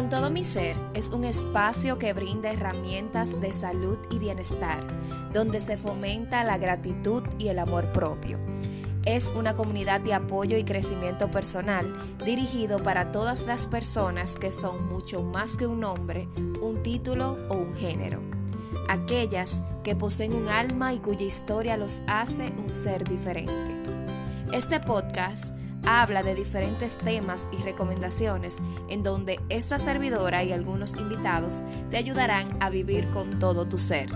Con todo mi ser es un espacio que brinda herramientas de salud y bienestar, donde se fomenta la gratitud y el amor propio. Es una comunidad de apoyo y crecimiento personal dirigido para todas las personas que son mucho más que un nombre, un título o un género. Aquellas que poseen un alma y cuya historia los hace un ser diferente. Este podcast habla de diferentes temas y recomendaciones en donde esta servidora y algunos invitados te ayudarán a vivir con todo tu ser.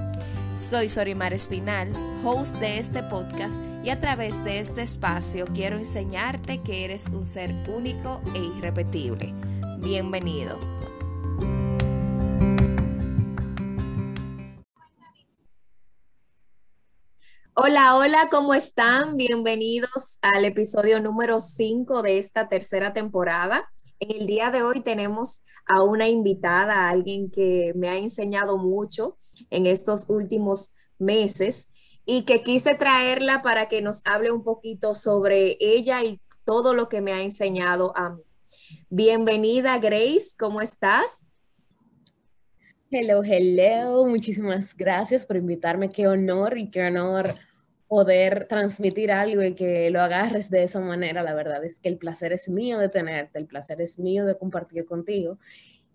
Soy Sorimar Espinal, host de este podcast y a través de este espacio quiero enseñarte que eres un ser único e irrepetible. Bienvenido. Hola, hola, ¿cómo están? Bienvenidos al episodio número 5 de esta tercera temporada. En el día de hoy tenemos a una invitada, alguien que me ha enseñado mucho en estos últimos meses y que quise traerla para que nos hable un poquito sobre ella y todo lo que me ha enseñado a mí. Bienvenida, Grace, ¿cómo estás? Hello, hello. Muchísimas gracias por invitarme. Qué honor y qué honor poder transmitir algo y que lo agarres de esa manera. La verdad es que el placer es mío de tenerte, el placer es mío de compartir contigo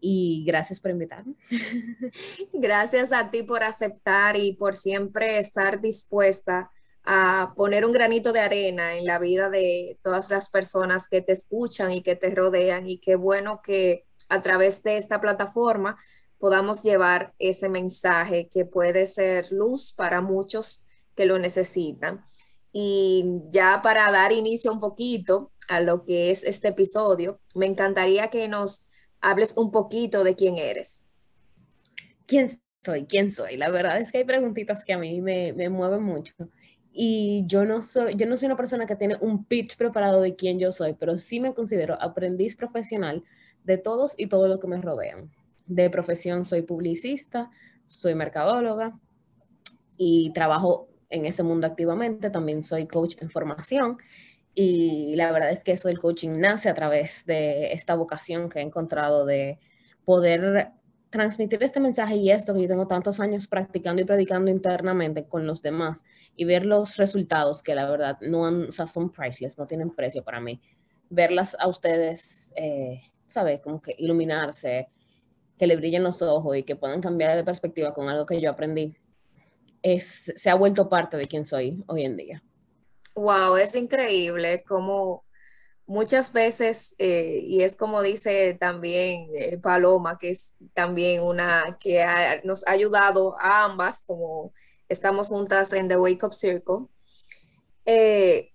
y gracias por invitarme. Gracias a ti por aceptar y por siempre estar dispuesta a poner un granito de arena en la vida de todas las personas que te escuchan y que te rodean y qué bueno que a través de esta plataforma podamos llevar ese mensaje que puede ser luz para muchos que lo necesitan. Y ya para dar inicio un poquito a lo que es este episodio, me encantaría que nos hables un poquito de quién eres. ¿Quién soy? ¿Quién soy? La verdad es que hay preguntitas que a mí me, me mueven mucho. Y yo no, soy, yo no soy una persona que tiene un pitch preparado de quién yo soy, pero sí me considero aprendiz profesional de todos y todo lo que me rodean de profesión soy publicista, soy mercadóloga y trabajo en ese mundo activamente. También soy coach en formación y la verdad es que eso del coaching nace a través de esta vocación que he encontrado de poder transmitir este mensaje y esto que yo tengo tantos años practicando y predicando internamente con los demás y ver los resultados que la verdad no han, o sea, son priceless, no tienen precio para mí. Verlas a ustedes, eh, ¿sabes? Como que iluminarse, que le brillen los ojos y que puedan cambiar de perspectiva con algo que yo aprendí, es, se ha vuelto parte de quien soy hoy en día. Wow, es increíble como muchas veces, eh, y es como dice también eh, Paloma, que es también una que nos ha ayudado a ambas, como estamos juntas en The Wake Up Circle, eh,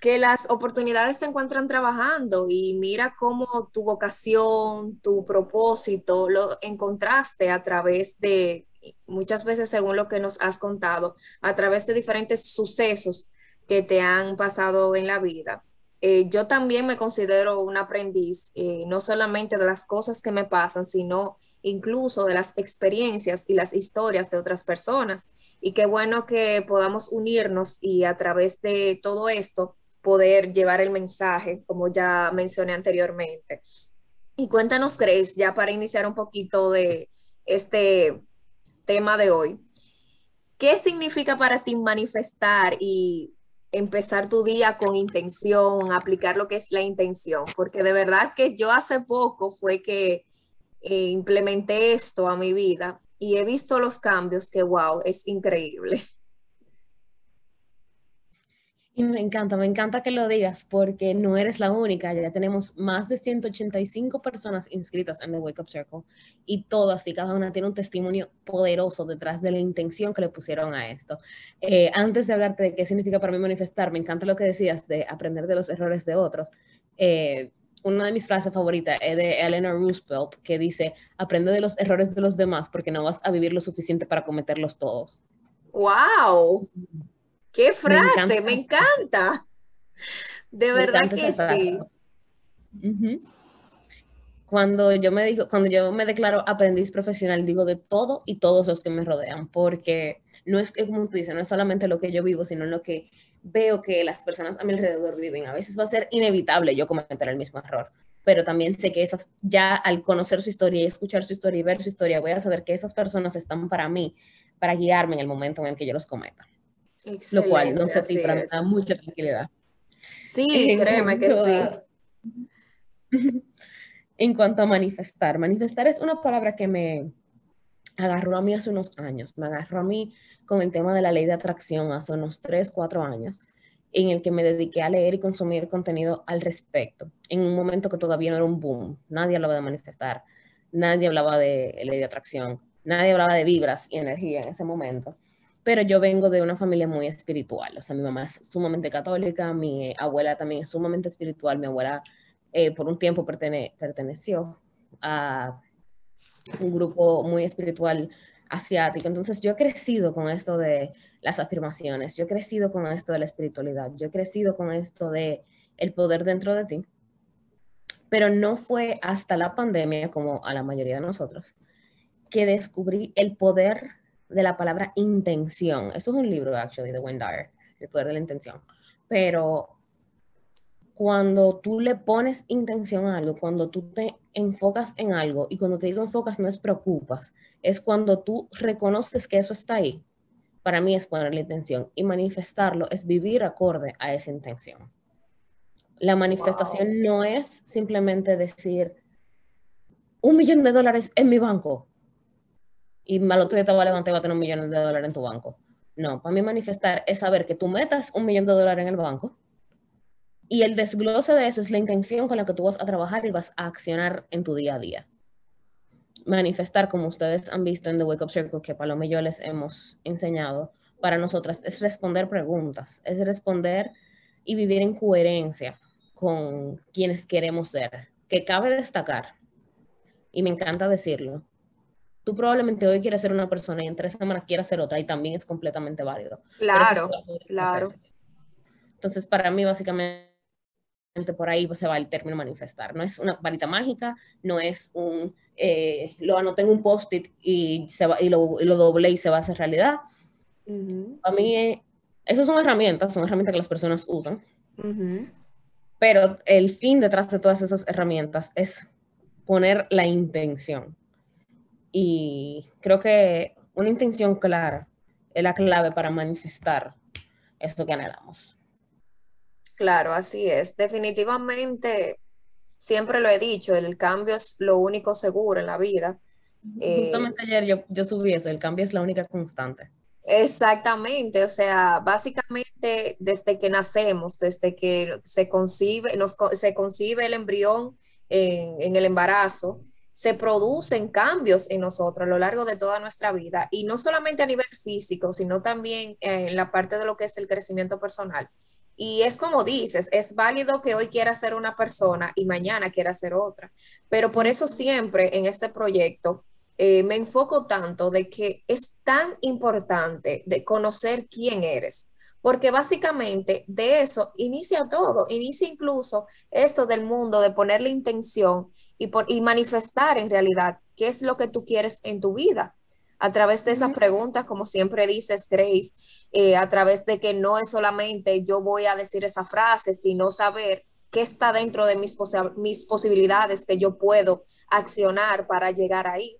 que las oportunidades te encuentran trabajando y mira cómo tu vocación, tu propósito lo encontraste a través de, muchas veces según lo que nos has contado, a través de diferentes sucesos que te han pasado en la vida. Eh, yo también me considero un aprendiz, eh, no solamente de las cosas que me pasan, sino incluso de las experiencias y las historias de otras personas. Y qué bueno que podamos unirnos y a través de todo esto poder llevar el mensaje, como ya mencioné anteriormente. Y cuéntanos, Grace, ya para iniciar un poquito de este tema de hoy, ¿qué significa para ti manifestar y empezar tu día con intención, aplicar lo que es la intención? Porque de verdad que yo hace poco fue que eh, implementé esto a mi vida y he visto los cambios que, wow, es increíble. Y me encanta, me encanta que lo digas porque no eres la única. Ya tenemos más de 185 personas inscritas en The Wake Up Circle y todas y cada una tiene un testimonio poderoso detrás de la intención que le pusieron a esto. Eh, antes de hablarte de qué significa para mí manifestar, me encanta lo que decías de aprender de los errores de otros. Eh, una de mis frases favoritas es de Eleanor Roosevelt que dice, aprende de los errores de los demás porque no vas a vivir lo suficiente para cometerlos todos. ¡Wow! ¡Qué frase! Me encanta. De verdad que sí. Cuando yo me digo, cuando yo me declaro aprendiz profesional, digo de todo y todos los que me rodean, porque no es como tú dices, no es solamente lo que yo vivo, sino lo que veo que las personas a mi alrededor viven. A veces va a ser inevitable yo cometer el mismo error. pero también sé que esas, ya al conocer su historia y escuchar su historia y ver su historia, voy a saber que esas personas están para mí, para guiarme en el momento en el que yo los cometa. Lo cual, no sé, para me da mucha tranquilidad. Sí, créeme que sí. en cuanto a manifestar, manifestar es una palabra que me agarró a mí hace unos años, me agarró a mí con el tema de la ley de atracción hace unos 3, 4 años, en el que me dediqué a leer y consumir contenido al respecto, en un momento que todavía no era un boom, nadie hablaba de manifestar, nadie hablaba de ley de atracción, nadie hablaba de vibras y energía en ese momento pero yo vengo de una familia muy espiritual, o sea, mi mamá es sumamente católica, mi abuela también es sumamente espiritual, mi abuela eh, por un tiempo perteneció a un grupo muy espiritual asiático, entonces yo he crecido con esto de las afirmaciones, yo he crecido con esto de la espiritualidad, yo he crecido con esto de el poder dentro de ti, pero no fue hasta la pandemia, como a la mayoría de nosotros, que descubrí el poder de la palabra intención. Eso es un libro, actually, de Wendy El poder de la intención. Pero cuando tú le pones intención a algo, cuando tú te enfocas en algo, y cuando te digo enfocas no es preocupas, es cuando tú reconoces que eso está ahí. Para mí es poner la intención y manifestarlo es vivir acorde a esa intención. La manifestación no es simplemente decir un millón de dólares en mi banco y al otro día te va a levantar y va a tener un millón de dólares en tu banco. No, para mí manifestar es saber que tú metas un millón de dólares en el banco y el desglose de eso es la intención con la que tú vas a trabajar y vas a accionar en tu día a día. Manifestar, como ustedes han visto en The Wake Up Circle, que Paloma y yo les hemos enseñado, para nosotras es responder preguntas, es responder y vivir en coherencia con quienes queremos ser, que cabe destacar, y me encanta decirlo, tú probablemente hoy quieres ser una persona y en tres semanas quieras ser otra y también es completamente válido. Claro, claro. Entonces, para mí, básicamente, por ahí se va el término manifestar. No es una varita mágica, no es un, eh, lo anoté en un post-it y, se va, y, lo, y lo doble y se va a hacer realidad. A mí, eh, esas son herramientas, son herramientas que las personas usan. Pero el fin detrás de todas esas herramientas es poner la intención y creo que una intención clara es la clave para manifestar esto que anhelamos. Claro, así es. Definitivamente, siempre lo he dicho, el cambio es lo único seguro en la vida. Justamente eh, ayer yo, yo subí eso, el cambio es la única constante. Exactamente, o sea, básicamente desde que nacemos, desde que se concibe, nos, se concibe el embrión en, en el embarazo, se producen cambios en nosotros a lo largo de toda nuestra vida. Y no solamente a nivel físico, sino también en la parte de lo que es el crecimiento personal. Y es como dices, es válido que hoy quiera ser una persona y mañana quiera ser otra, pero por eso siempre en este proyecto eh, me enfoco tanto de que es tan importante de conocer quién eres, porque básicamente de eso inicia todo, inicia incluso esto del mundo de ponerle intención y, manifestar en realidad qué es lo que tú quieres en tu vida a través de esas preguntas, como siempre dices, Grace, eh, a través de que no es solamente yo voy a decir esa frase, sino saber qué está dentro de mis, mis posibilidades que yo puedo accionar para llegar ahí.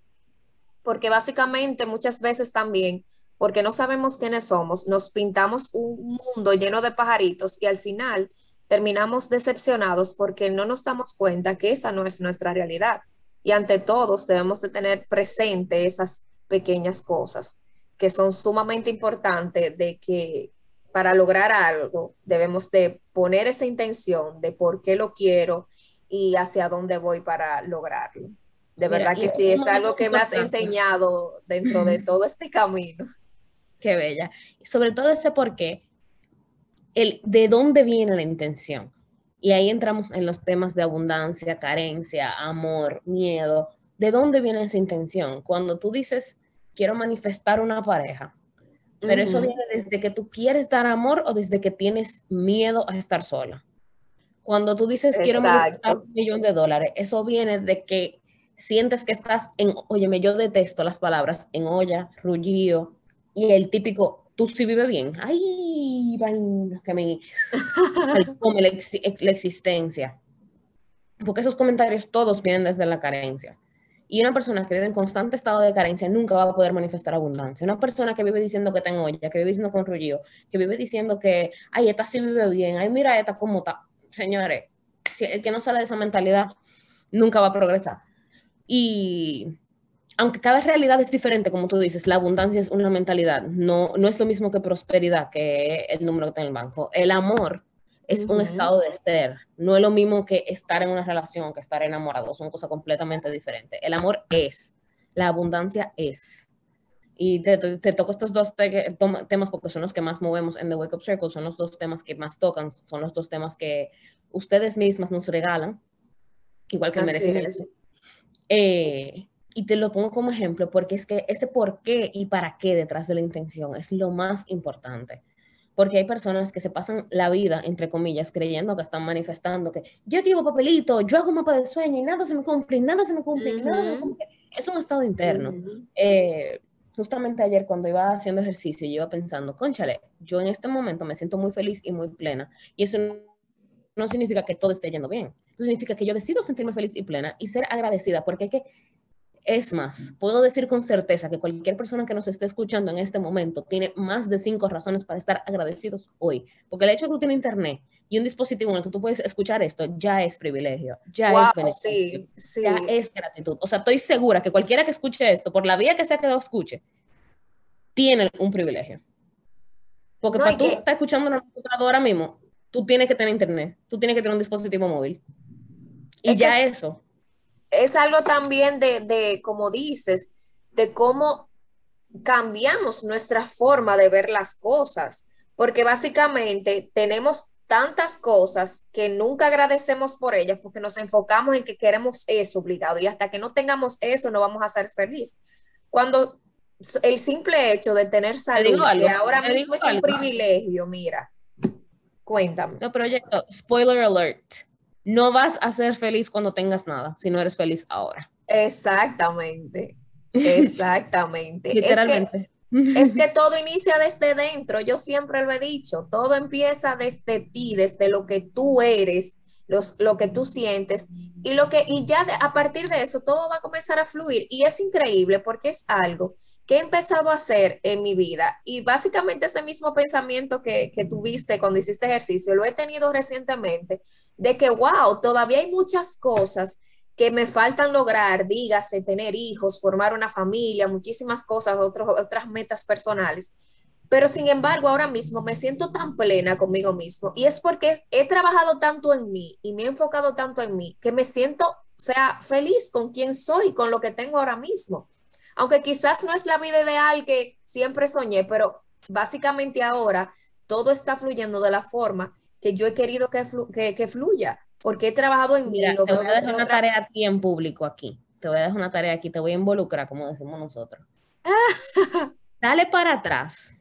Porque básicamente muchas veces también, porque no sabemos quiénes somos, nos pintamos un mundo lleno de pajaritos y al final terminamos decepcionados porque no nos damos cuenta que esa no es nuestra realidad. Y ante todos debemos de tener presente esas pequeñas cosas que son sumamente importantes de que para lograr algo debemos de poner esa intención de por qué lo quiero y hacia dónde voy para lograrlo. De verdad que sí, es algo que me has enseñado dentro de todo este camino. Qué bella. Sobre todo ese por qué el de dónde viene la intención. Y ahí entramos en los temas de abundancia, carencia, amor, miedo. ¿De dónde viene esa intención? Cuando tú dices, quiero manifestar una pareja, pero eso viene desde que tú quieres dar amor o desde que tienes miedo a estar sola. Cuando tú dices, quiero manifestar un millón de dólares, eso viene de que sientes que estás en, óyeme, yo detesto las palabras en olla, rullío y el típico tú sí vives bien. Ay, que me come la, existencia. porque esos comentarios todos vienen desde la carencia. Y una persona que vive en constante estado de carencia nunca va a poder manifestar abundancia. Una persona que vive diciendo que tengo olla, que vive diciendo con rullo, que vive diciendo que, ay, esta sí vive bien, ay, mira esta cómo está. Señores, el que no sale de esa mentalidad nunca va a progresar. Y aunque cada realidad es diferente, como tú dices, la abundancia es una mentalidad, no, no es lo mismo que prosperidad, que el número que tiene el banco. El amor es un estado de ser, no es lo mismo que estar en una relación, que estar enamorado, son cosas completamente diferentes. El amor es, la abundancia es. Y te, te, toco estos dos temas porque son los que más movemos en The Wake Up Circle, son los dos temas que más tocan, son los dos temas que ustedes mismas nos regalan, igual que el merecimiento. Eh, y te lo pongo como ejemplo porque es que ese por qué y para qué detrás de la intención es lo más importante. Porque hay personas que se pasan la vida, entre comillas, creyendo que están manifestando que yo escribo papelito, yo hago mapa de sueño y nada se me cumple, nada se me cumple, nada Es un estado interno. Eh, justamente ayer cuando iba haciendo ejercicio, yo iba pensando, conchale, yo en este momento me siento muy feliz y muy plena. Y eso no significa que todo esté yendo bien. Eso significa que yo decido sentirme feliz y plena y ser agradecida, porque hay que es más, puedo decir con certeza que cualquier persona que nos esté escuchando en este momento tiene más de cinco razones para estar agradecidos hoy. Porque el hecho de que tú tienes internet y un dispositivo en el que tú puedes escuchar esto ya es privilegio, ya es beneficio, ya es gratitud. O sea, estoy segura que cualquiera que escuche esto, por la vía que sea que lo escuche, tiene un privilegio. Porque para tú estar escuchando una computadora ahora mismo, tú tienes que tener internet, tú tienes que tener un dispositivo móvil. Y ya eso es algo también de, como dices, de cómo cambiamos nuestra forma de ver las cosas, porque básicamente tenemos tantas cosas que nunca agradecemos por ellas porque nos enfocamos en que queremos eso obligado y hasta que no tengamos eso no vamos a ser felices. Cuando el simple hecho de tener salud, que ahora mismo es un privilegio, mira, cuéntame. No, proyecto, spoiler alert no vas a ser feliz cuando tengas nada, si no eres feliz ahora. Exactamente, exactamente. Literalmente. Es que, todo inicia desde dentro, yo siempre lo he dicho, todo empieza desde ti, desde lo que tú eres, los, lo que tú sientes y lo que y ya a partir de eso todo va a comenzar a fluir y es increíble porque es algo ¿Qué he empezado a hacer en mi vida? Y básicamente ese mismo pensamiento que, tuviste cuando hiciste ejercicio, lo he tenido recientemente, de que, wow, todavía hay muchas cosas que me faltan lograr, dígase, tener hijos, formar una familia, muchísimas cosas, otras metas personales. Pero sin embargo, ahora mismo me siento tan plena conmigo mismo y es porque he trabajado tanto en mí y me he enfocado tanto en mí que me siento, sea, feliz con quien soy, con lo que tengo ahora mismo aunque quizás no es la vida ideal que siempre soñé, pero básicamente ahora todo está fluyendo de la forma que yo he querido que, que, fluya, porque he trabajado en mí. te voy a dejar una tarea aquí en público aquí. Te voy a dejar una tarea aquí, te voy a involucrar, como decimos nosotros. Dale para atrás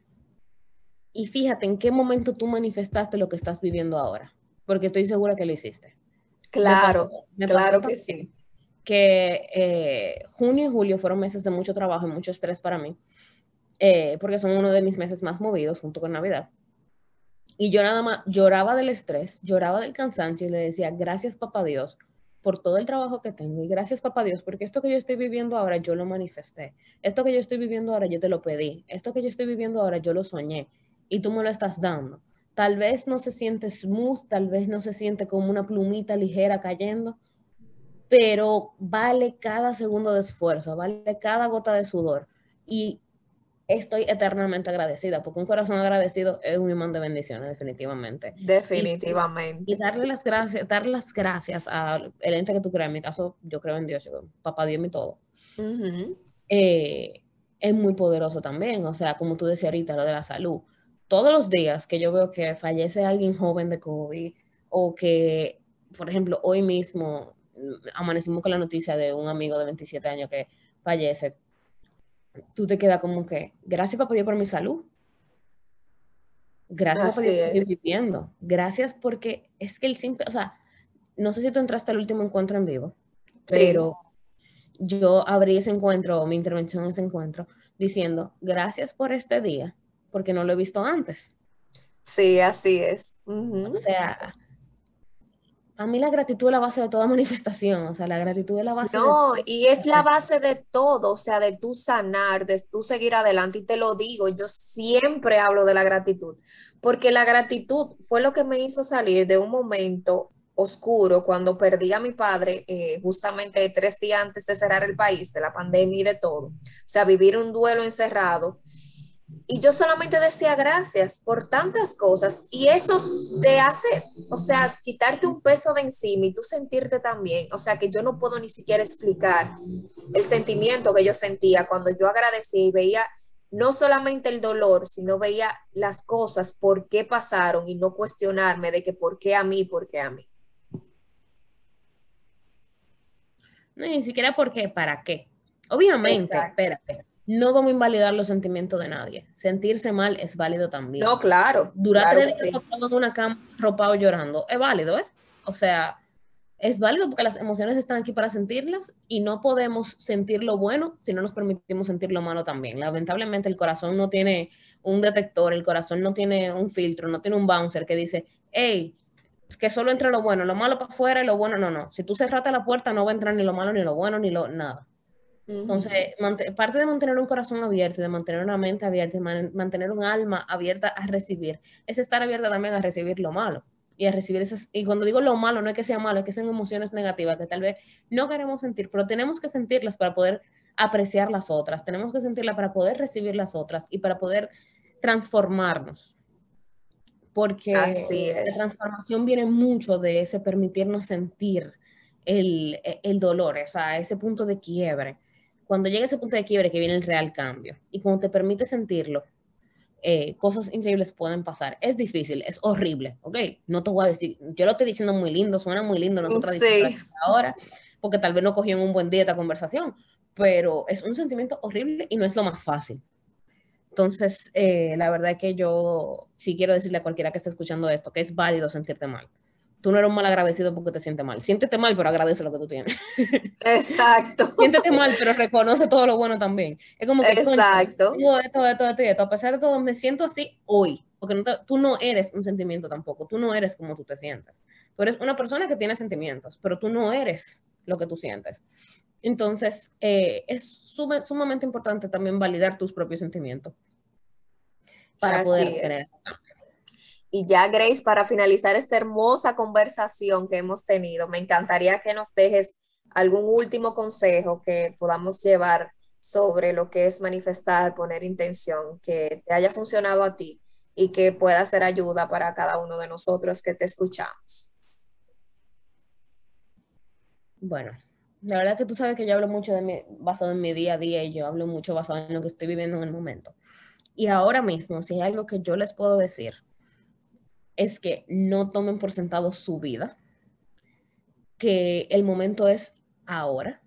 y fíjate en qué momento tú manifestaste lo que estás viviendo ahora, porque estoy segura que lo hiciste. Claro, claro que sí que eh, junio y julio fueron meses de mucho trabajo y mucho estrés para mí, eh, porque son uno de mis meses más movidos junto con Navidad. Y yo nada más lloraba del estrés, lloraba del cansancio y le decía, gracias papá Dios por todo el trabajo que tengo y gracias papá Dios porque esto que yo estoy viviendo ahora yo lo manifesté, esto que yo estoy viviendo ahora yo te lo pedí, esto que yo estoy viviendo ahora yo lo soñé y tú me lo estás dando. Tal vez no se siente smooth, tal vez no se siente como una plumita ligera cayendo, pero vale cada segundo de esfuerzo, vale cada gota de sudor. Y estoy eternamente agradecida, porque un corazón agradecido es un imán de bendiciones, definitivamente. Definitivamente. Y, darle las gracias, darle las gracias al ente que tú creas. En mi caso, yo creo en Dios, papá Dios mi todo. Eh, es muy poderoso también. O sea, como tú decías ahorita, lo de la salud. Todos los días que yo veo que fallece alguien joven de COVID o que, por ejemplo, hoy mismo amanecimos con la noticia de un amigo de 27 años que fallece, tú te quedas como que, gracias papá Dios por mi salud. Gracias papá Dios por viviendo. Gracias porque es que el simple, o sea, no sé si tú entraste al último encuentro en vivo, pero yo abrí ese encuentro, mi intervención en ese encuentro, diciendo, gracias por este día, porque no lo he visto antes. Sí, así es. O sea, a mí la gratitud es la base de toda manifestación, o sea, la gratitud es la base. No, y es la base de todo, o sea, de tu sanar, de tu seguir adelante. Y te lo digo, yo siempre hablo de la gratitud, porque la gratitud fue lo que me hizo salir de un momento oscuro cuando perdí a mi padre eh, justamente tres días antes de cerrar el país, de la pandemia y de todo. O sea, vivir un duelo encerrado y yo solamente decía gracias por tantas cosas y eso te hace, o sea, quitarte un peso de encima y tú sentirte también, o sea, que yo no puedo ni siquiera explicar el sentimiento que yo sentía cuando yo agradecía y veía no solamente el dolor, sino veía las cosas, por qué pasaron y no cuestionarme de que por qué a mí, por qué a mí. No, ni siquiera por qué, para qué. Obviamente, espérate no vamos a invalidar los sentimientos de nadie. Sentirse mal es válido también. No, claro. Durar tres días en una cama ropado llorando es válido, ¿eh? O sea, es válido porque las emociones están aquí para sentirlas y no podemos sentir lo bueno si no nos permitimos sentir lo malo también. Lamentablemente el corazón no tiene un detector, el corazón no tiene un filtro, no tiene un bouncer que dice, hey, que solo entre lo bueno, lo malo para afuera y lo bueno no, no. Si tú cerraste la puerta no va a entrar ni lo malo, ni lo bueno, ni lo nada. Entonces, parte de mantener un corazón abierto, de mantener una mente abierta, de mantener un alma abierta a recibir, es estar abierta también a recibir lo malo. Y a recibir esas, y cuando digo lo malo, no es que sea malo, es que sean emociones negativas que tal vez no queremos sentir, pero tenemos que sentirlas para poder apreciar las otras, tenemos que sentirlas para poder recibir las otras y para poder transformarnos. Porque la transformación viene mucho de ese permitirnos sentir el, el dolor, o sea, ese punto de quiebre cuando llega ese punto de quiebre que viene el real cambio y cuando te permite sentirlo, eh, cosas increíbles pueden pasar. Es difícil, es horrible, ¿ok? No te voy a decir, yo lo estoy diciendo muy lindo, suena muy lindo nosotros sí. ahora, porque tal vez no cogió en un buen día esta conversación, pero es un sentimiento horrible y no es lo más fácil. Entonces, eh, la verdad es que yo sí quiero decirle a cualquiera que esté escuchando esto que es válido sentirte mal tú no eres un mal agradecido porque te sientes mal. Siéntete mal, pero agradece lo que tú tienes. Exacto. Siéntete mal, pero reconoce todo lo bueno también. Es como que, Exacto. Tengo esto, esto, esto, esto. A pesar de todo, me siento así hoy. Porque tú no eres un sentimiento tampoco. Tú no eres como tú te sientes. Tú eres una persona que tiene sentimientos, pero tú no eres lo que tú sientes. Entonces, eh, es sumamente importante también validar tus propios sentimientos para poder tener y ya, Grace, para finalizar esta hermosa conversación que hemos tenido, me encantaría que nos dejes algún último consejo que podamos llevar sobre lo que es manifestar, poner intención, que te haya funcionado a ti y que pueda ser ayuda para cada uno de nosotros que te escuchamos. Bueno, la verdad que tú sabes que yo hablo mucho de mi, basado en mi día a día y yo hablo mucho basado en lo que estoy viviendo en el momento. Y ahora mismo, si hay algo que yo les puedo decir, es que no tomen por sentado su vida, que el momento es ahora.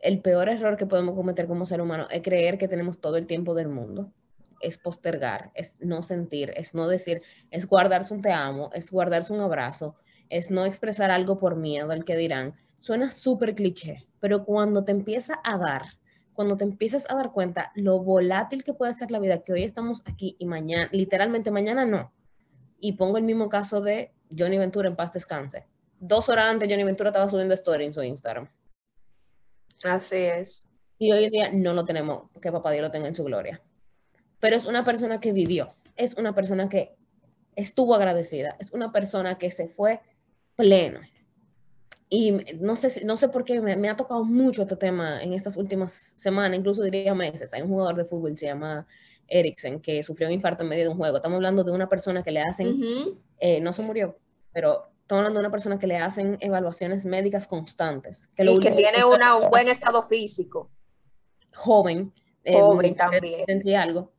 El peor error que podemos cometer como ser humano es creer que tenemos todo el tiempo del mundo. Es postergar, es no sentir, es no decir, es guardarse un te amo, es guardarse un abrazo, es no expresar algo por miedo al que dirán. Suena súper cliché, pero cuando te empieza a dar, cuando te empiezas a dar cuenta lo volátil que puede ser la vida, que hoy estamos aquí y mañana, literalmente mañana no. Y pongo el mismo caso de Johnny Ventura en paz descanse. Dos horas antes Johnny Ventura estaba subiendo story en su Instagram. Así es. Y hoy en día no lo tenemos, que papá Dios lo tenga en su gloria. Pero es una persona que vivió, es una persona que estuvo agradecida, es una persona que se fue plena, y no sé, no sé por qué me, ha tocado mucho este tema en estas últimas semanas, incluso diría meses. Hay un jugador de fútbol, se llama Eriksen, que sufrió un infarto en medio de un juego. Estamos hablando de una persona que le hacen, eh, no se murió, pero estamos hablando de una persona que le hacen evaluaciones médicas constantes. Que y que tiene un buen estado físico. Joven. Eh, joven también. Tendría algo.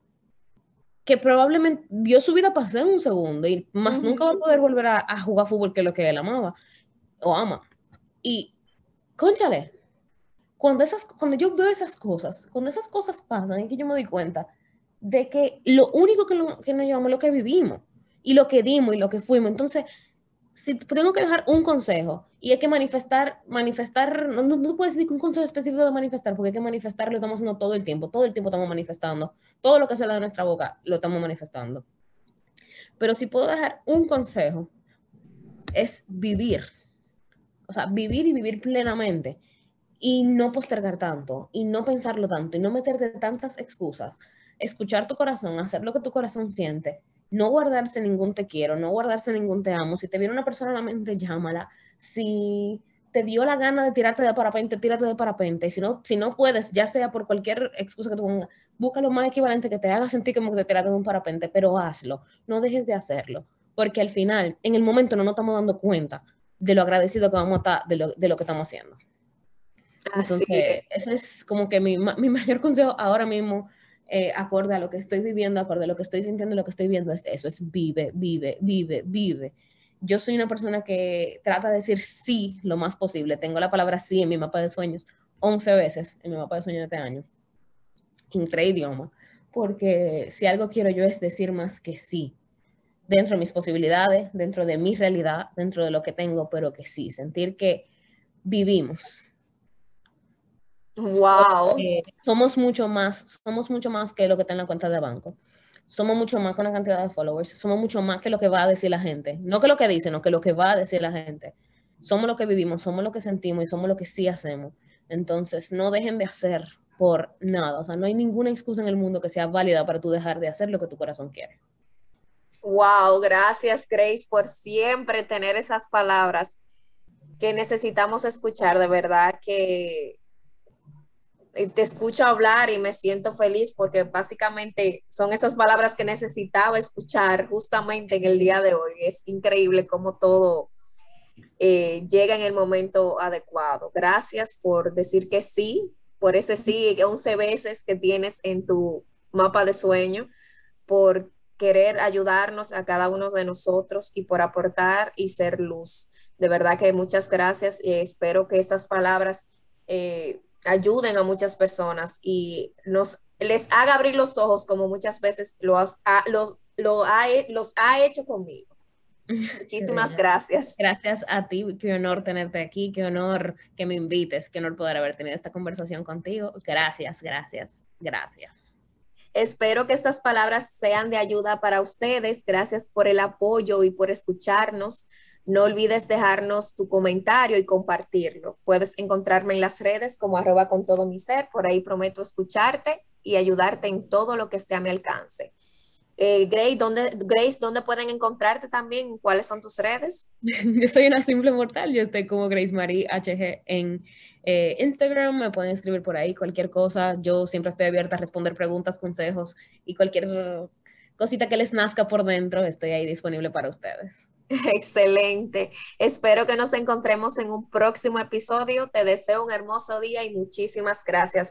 Que probablemente vio su vida pasar en un segundo y más nunca va a poder volver a, a jugar fútbol que lo que él amaba o ama. Y, conchale, cuando, esas, cuando yo veo esas cosas, cuando esas cosas pasan, es que yo me doy cuenta de que lo único que, que nos llevamos es lo que vivimos y lo que dimos y lo que fuimos. Entonces, si tengo que dejar un consejo, y hay que manifestar, manifestar, no, no, puedes decir un consejo específico de manifestar, porque hay que manifestar, lo estamos haciendo todo el tiempo, todo el tiempo estamos manifestando, todo lo que sale de nuestra boca lo estamos manifestando. Pero si puedo dejar un consejo, es vivir. O sea, vivir y vivir plenamente y no postergar tanto y no pensarlo tanto y no meterte tantas excusas. Escuchar tu corazón, hacer lo que tu corazón siente, no guardarse ningún te quiero, no guardarse ningún te amo. Si te viene una persona a la mente, llámala. Si te dio la gana de tirarte de parapente, tírate de parapente. Si no, si no puedes, ya sea por cualquier excusa que tú pongas, busca lo más equivalente que te haga sentir como que te tiraste de un parapente, pero hazlo. No dejes de hacerlo. Porque al final, en el momento no nos estamos dando cuenta de lo agradecido que vamos a estar de lo, de lo que estamos haciendo. Entonces, ese es como que mi, mi mayor consejo ahora mismo, eh, acorde a lo que estoy viviendo, acorde a lo que estoy sintiendo, lo que estoy viendo, es eso, es vive, vive, vive, vive. Yo soy una persona que trata de decir sí lo más posible. Tengo la palabra sí en mi mapa de sueños 11 veces en mi mapa de sueños de este año. En idioma. Porque si algo quiero yo es decir más que sí. Dentro de mis posibilidades, dentro de mi realidad, dentro de lo que tengo, pero que sí. Sentir que vivimos, Wow. somos mucho más, somos mucho más que lo que está en la cuenta de banco. Somos mucho más con la cantidad de followers. Somos mucho más que lo que va a decir la gente. No que lo que dice, no que lo que va a decir la gente. Somos lo que vivimos, somos lo que sentimos y somos lo que sí hacemos. Entonces, no dejen de hacer por nada. O sea, no hay ninguna excusa en el mundo que sea válida para tú dejar de hacer lo que tu corazón quiere. Wow, gracias Grace por siempre tener esas palabras que necesitamos escuchar. De verdad que eh, te escucho hablar y me siento feliz porque básicamente son esas palabras que necesitaba escuchar justamente en el día de hoy. Es increíble cómo todo eh, llega en el momento adecuado. Gracias por decir que sí, por ese sí 11 veces que tienes en tu mapa de sueño, por querer ayudarnos a cada uno de nosotros y por aportar y ser luz. De verdad que muchas gracias y espero que estas palabras eh, ayuden a muchas personas y nos les haga abrir los ojos como muchas veces lo, has, lo, lo ha, los ha hecho conmigo. Muchísimas gracias. Gracias a ti, qué honor tenerte aquí, qué honor que me invites, qué honor poder haber tenido esta conversación contigo. Gracias, gracias, gracias. Espero que estas palabras sean de ayuda para ustedes. Gracias por el apoyo y por escucharnos. No olvides dejarnos tu comentario y compartirlo. Puedes encontrarme en las redes como arroba con todo mi ser. Por ahí prometo escucharte y ayudarte en todo lo que esté a mi alcance. Eh, Grace, ¿dónde, Grace, ¿dónde pueden encontrarte también? ¿Cuáles son tus redes? Yo soy una simple mortal, yo estoy como Grace Marie HG en eh, Instagram, me pueden escribir por ahí cualquier cosa, yo siempre estoy abierta a responder preguntas, consejos y cualquier cosita que les nazca por dentro, estoy ahí disponible para ustedes. Excelente. Espero que nos encontremos en un próximo episodio. Te deseo un hermoso día y muchísimas gracias